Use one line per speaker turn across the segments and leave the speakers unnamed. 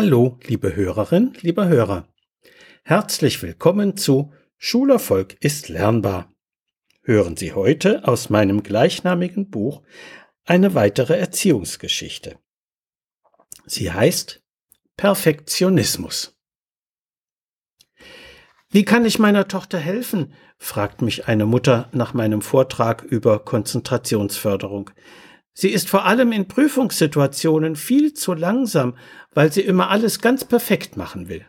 Hallo, liebe Hörerin, lieber Hörer. Herzlich willkommen zu Schulerfolg ist lernbar. Hören Sie heute aus meinem gleichnamigen Buch eine weitere Erziehungsgeschichte. Sie heißt Perfektionismus. Wie kann ich meiner Tochter helfen? fragt mich eine Mutter nach meinem Vortrag über Konzentrationsförderung. Sie ist vor allem in Prüfungssituationen viel zu langsam, weil sie immer alles ganz perfekt machen will.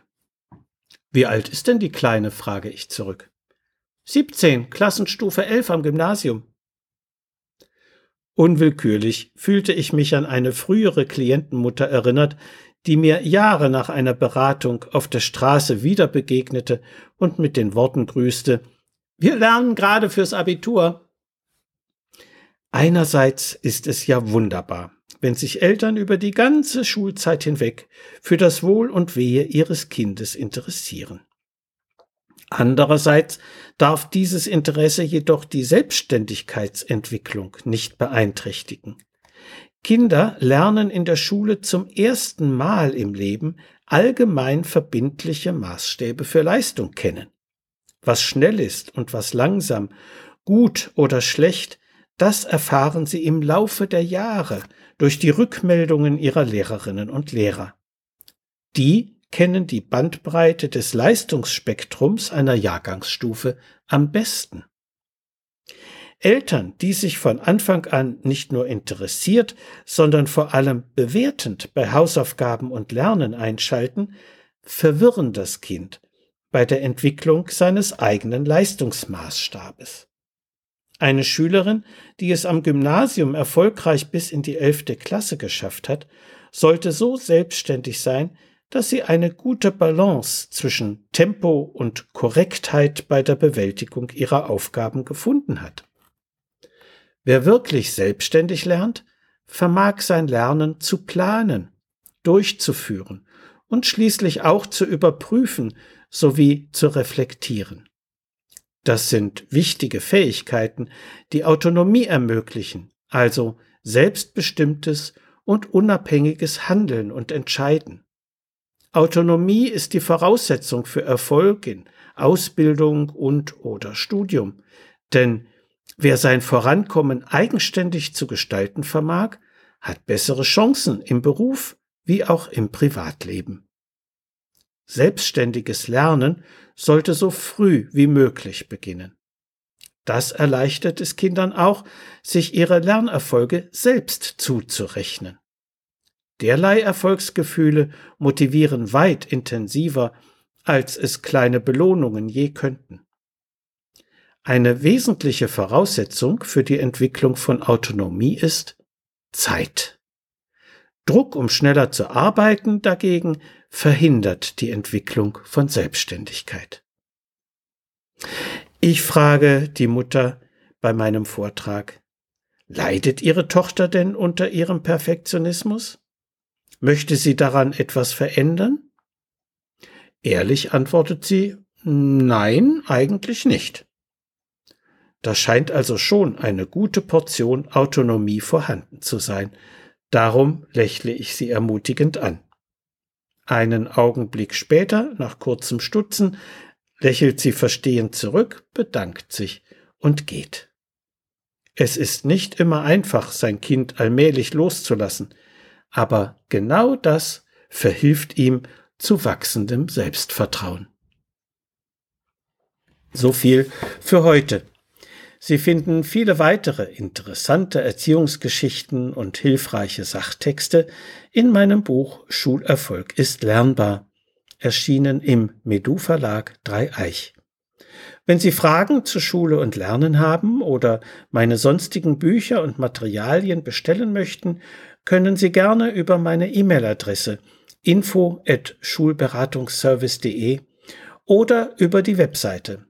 Wie alt ist denn die Kleine? frage ich zurück. 17, Klassenstufe 11 am Gymnasium. Unwillkürlich fühlte ich mich an eine frühere Klientenmutter erinnert, die mir Jahre nach einer Beratung auf der Straße wieder begegnete und mit den Worten grüßte Wir lernen gerade fürs Abitur. Einerseits ist es ja wunderbar, wenn sich Eltern über die ganze Schulzeit hinweg für das Wohl und Wehe ihres Kindes interessieren. Andererseits darf dieses Interesse jedoch die Selbstständigkeitsentwicklung nicht beeinträchtigen. Kinder lernen in der Schule zum ersten Mal im Leben allgemein verbindliche Maßstäbe für Leistung kennen. Was schnell ist und was langsam, gut oder schlecht, das erfahren sie im Laufe der Jahre durch die Rückmeldungen ihrer Lehrerinnen und Lehrer. Die kennen die Bandbreite des Leistungsspektrums einer Jahrgangsstufe am besten. Eltern, die sich von Anfang an nicht nur interessiert, sondern vor allem bewertend bei Hausaufgaben und Lernen einschalten, verwirren das Kind bei der Entwicklung seines eigenen Leistungsmaßstabes. Eine Schülerin, die es am Gymnasium erfolgreich bis in die elfte Klasse geschafft hat, sollte so selbstständig sein, dass sie eine gute Balance zwischen Tempo und Korrektheit bei der Bewältigung ihrer Aufgaben gefunden hat. Wer wirklich selbstständig lernt, vermag sein Lernen zu planen, durchzuführen und schließlich auch zu überprüfen sowie zu reflektieren. Das sind wichtige Fähigkeiten, die Autonomie ermöglichen, also selbstbestimmtes und unabhängiges Handeln und Entscheiden. Autonomie ist die Voraussetzung für Erfolg in Ausbildung und oder Studium, denn wer sein Vorankommen eigenständig zu gestalten vermag, hat bessere Chancen im Beruf wie auch im Privatleben. Selbstständiges Lernen sollte so früh wie möglich beginnen. Das erleichtert es Kindern auch, sich ihre Lernerfolge selbst zuzurechnen. Derlei Erfolgsgefühle motivieren weit intensiver, als es kleine Belohnungen je könnten. Eine wesentliche Voraussetzung für die Entwicklung von Autonomie ist Zeit. Druck, um schneller zu arbeiten, dagegen verhindert die Entwicklung von Selbstständigkeit. Ich frage die Mutter bei meinem Vortrag, leidet Ihre Tochter denn unter ihrem Perfektionismus? Möchte sie daran etwas verändern? Ehrlich antwortet sie, nein, eigentlich nicht. Da scheint also schon eine gute Portion Autonomie vorhanden zu sein, Darum lächle ich sie ermutigend an. Einen Augenblick später, nach kurzem Stutzen, lächelt sie verstehend zurück, bedankt sich und geht. Es ist nicht immer einfach, sein Kind allmählich loszulassen, aber genau das verhilft ihm zu wachsendem Selbstvertrauen. So viel für heute. Sie finden viele weitere interessante Erziehungsgeschichten und hilfreiche Sachtexte in meinem Buch Schulerfolg ist lernbar, erschienen im Medu Verlag Dreieich. Wenn Sie Fragen zu Schule und Lernen haben oder meine sonstigen Bücher und Materialien bestellen möchten, können Sie gerne über meine E-Mail-Adresse info at schulberatungsservice.de oder über die Webseite